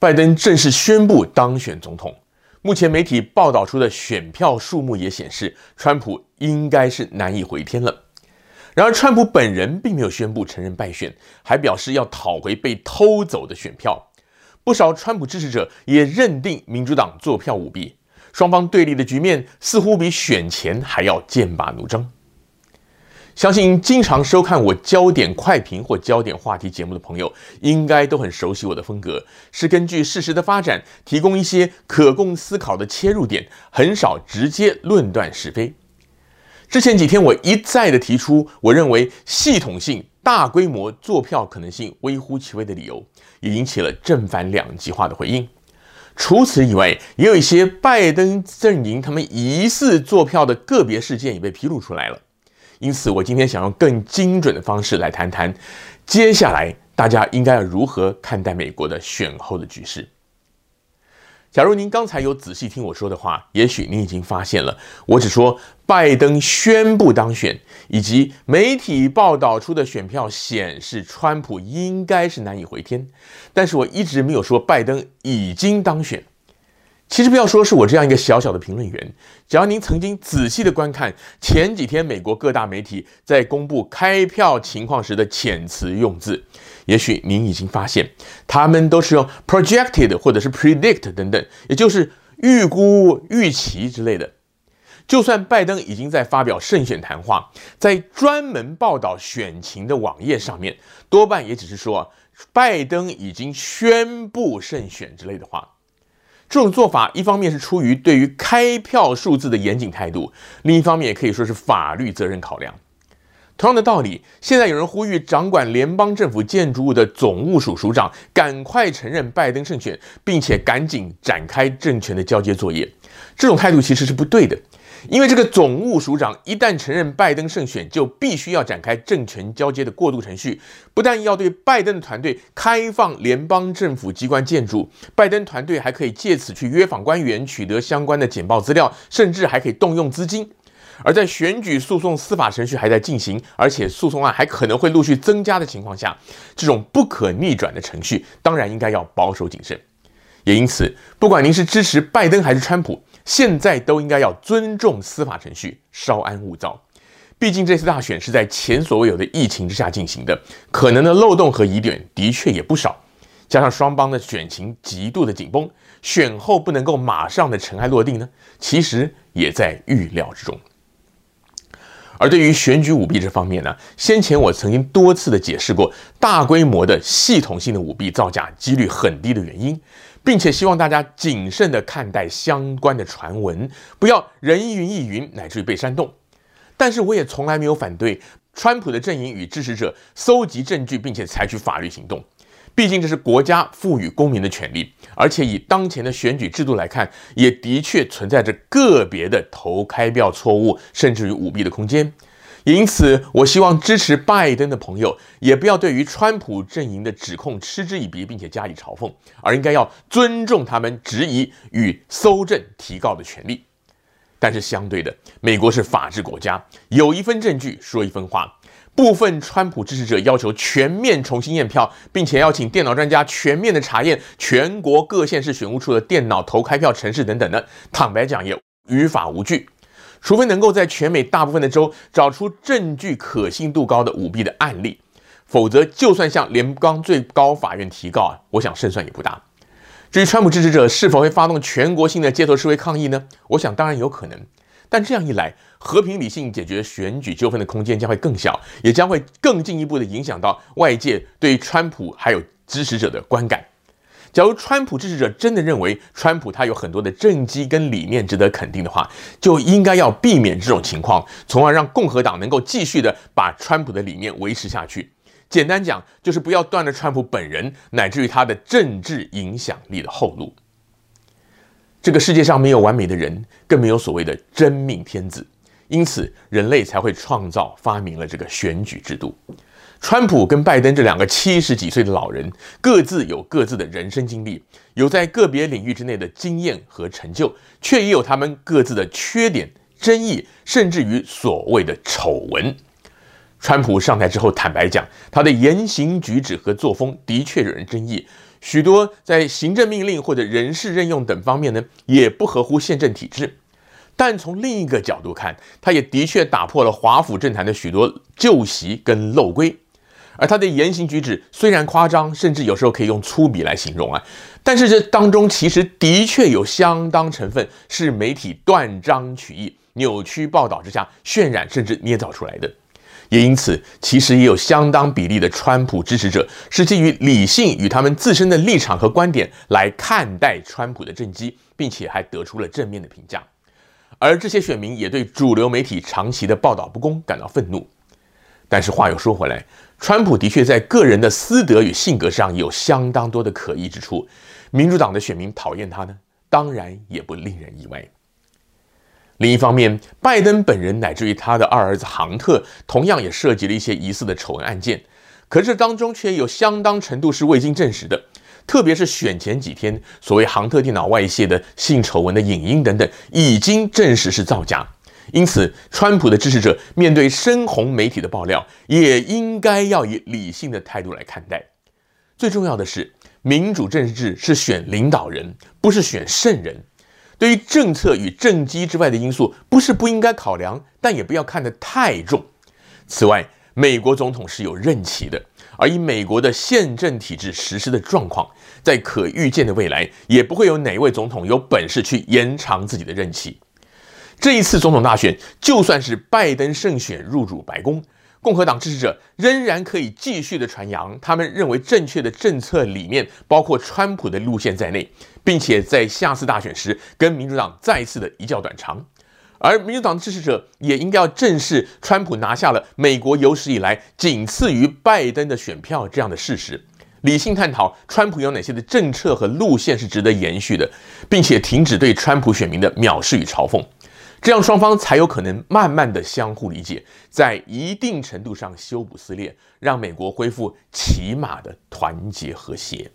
拜登正式宣布当选总统。目前媒体报道出的选票数目也显示，川普应该是难以回天了。然而，川普本人并没有宣布承认败选，还表示要讨回被偷走的选票。不少川普支持者也认定民主党作票舞弊，双方对立的局面似乎比选前还要剑拔弩张。相信经常收看我焦点快评或焦点话题节目的朋友，应该都很熟悉我的风格，是根据事实的发展，提供一些可供思考的切入点，很少直接论断是非。之前几天我一再的提出，我认为系统性大规模作票可能性微乎其微的理由，也引起了正反两极化的回应。除此以外，也有一些拜登阵营他们疑似作票的个别事件也被披露出来了。因此，我今天想用更精准的方式来谈谈，接下来大家应该要如何看待美国的选后的局势。假如您刚才有仔细听我说的话，也许您已经发现了，我只说拜登宣布当选，以及媒体报道出的选票显示川普应该是难以回天，但是我一直没有说拜登已经当选。其实不要说是我这样一个小小的评论员，只要您曾经仔细的观看前几天美国各大媒体在公布开票情况时的遣词用字，也许您已经发现，他们都是用 projected 或者是 predict 等等，也就是预估、预期之类的。就算拜登已经在发表胜选谈话，在专门报道选情的网页上面，多半也只是说拜登已经宣布胜选之类的话。这种做法，一方面是出于对于开票数字的严谨态度，另一方面也可以说是法律责任考量。同样的道理，现在有人呼吁掌管联邦政府建筑物的总务署署长赶快承认拜登胜选，并且赶紧展开政权的交接作业。这种态度其实是不对的。因为这个总务署长一旦承认拜登胜选，就必须要展开政权交接的过渡程序，不但要对拜登的团队开放联邦政府机关建筑，拜登团队还可以借此去约访官员，取得相关的简报资料，甚至还可以动用资金。而在选举诉讼司法程序还在进行，而且诉讼案还可能会陆续增加的情况下，这种不可逆转的程序，当然应该要保守谨慎。也因此，不管您是支持拜登还是川普，现在都应该要尊重司法程序，稍安勿躁。毕竟这次大选是在前所未有的疫情之下进行的，可能的漏洞和疑点的确也不少。加上双方的选情极度的紧绷，选后不能够马上的尘埃落定呢，其实也在预料之中。而对于选举舞弊这方面呢，先前我曾经多次的解释过，大规模的系统性的舞弊造假几率很低的原因。并且希望大家谨慎地看待相关的传闻，不要人云亦云，乃至于被煽动。但是我也从来没有反对川普的阵营与支持者搜集证据，并且采取法律行动。毕竟这是国家赋予公民的权利，而且以当前的选举制度来看，也的确存在着个别的投开票错误，甚至于舞弊的空间。因此，我希望支持拜登的朋友也不要对于川普阵营的指控嗤之以鼻，并且加以嘲讽，而应该要尊重他们质疑与搜证提告的权利。但是相对的，美国是法治国家，有一份证据说一分话。部分川普支持者要求全面重新验票，并且要请电脑专家全面的查验全国各县市选务处的电脑投开票程式等等的。坦白讲，也于法无据。除非能够在全美大部分的州找出证据可信度高的舞弊的案例，否则就算向联邦最高法院提告啊，我想胜算也不大。至于川普支持者是否会发动全国性的街头示威抗议呢？我想当然有可能，但这样一来，和平理性解决选举纠纷的空间将会更小，也将会更进一步的影响到外界对川普还有支持者的观感。假如川普支持者真的认为川普他有很多的政绩跟理念值得肯定的话，就应该要避免这种情况，从而让共和党能够继续的把川普的理念维持下去。简单讲，就是不要断了川普本人乃至于他的政治影响力的后路。这个世界上没有完美的人，更没有所谓的真命天子，因此人类才会创造发明了这个选举制度。川普跟拜登这两个七十几岁的老人，各自有各自的人生经历，有在个别领域之内的经验和成就，却也有他们各自的缺点、争议，甚至于所谓的丑闻。川普上台之后，坦白讲，他的言行举止和作风的确惹人争议，许多在行政命令或者人事任用等方面呢，也不合乎宪政体制。但从另一个角度看，他也的确打破了华府政坛的许多旧习跟陋规。而他的言行举止虽然夸张，甚至有时候可以用粗鄙来形容啊，但是这当中其实的确有相当成分是媒体断章取义、扭曲报道之下渲染甚至捏造出来的。也因此，其实也有相当比例的川普支持者是基于理性与他们自身的立场和观点来看待川普的政绩，并且还得出了正面的评价。而这些选民也对主流媒体长期的报道不公感到愤怒。但是话又说回来，川普的确在个人的私德与性格上有相当多的可疑之处。民主党的选民讨厌他呢，当然也不令人意外。另一方面，拜登本人乃至于他的二儿子杭特，同样也涉及了一些疑似的丑闻案件。可是当中却有相当程度是未经证实的。特别是选前几天，所谓杭特电脑外泄的性丑闻的影音等等，已经证实是造假。因此，川普的支持者面对深红媒体的爆料，也应该要以理性的态度来看待。最重要的是，民主政治是选领导人，不是选圣人。对于政策与政绩之外的因素，不是不应该考量，但也不要看得太重。此外，美国总统是有任期的。而以美国的宪政体制实施的状况，在可预见的未来，也不会有哪位总统有本事去延长自己的任期。这一次总统大选，就算是拜登胜选入主白宫，共和党支持者仍然可以继续的传扬他们认为正确的政策理念，包括川普的路线在内，并且在下次大选时跟民主党再次的一较短长。而民主党的支持者也应该要正视川普拿下了美国有史以来仅次于拜登的选票这样的事实，理性探讨川普有哪些的政策和路线是值得延续的，并且停止对川普选民的藐视与嘲讽，这样双方才有可能慢慢的相互理解，在一定程度上修补撕裂，让美国恢复起码的团结和谐。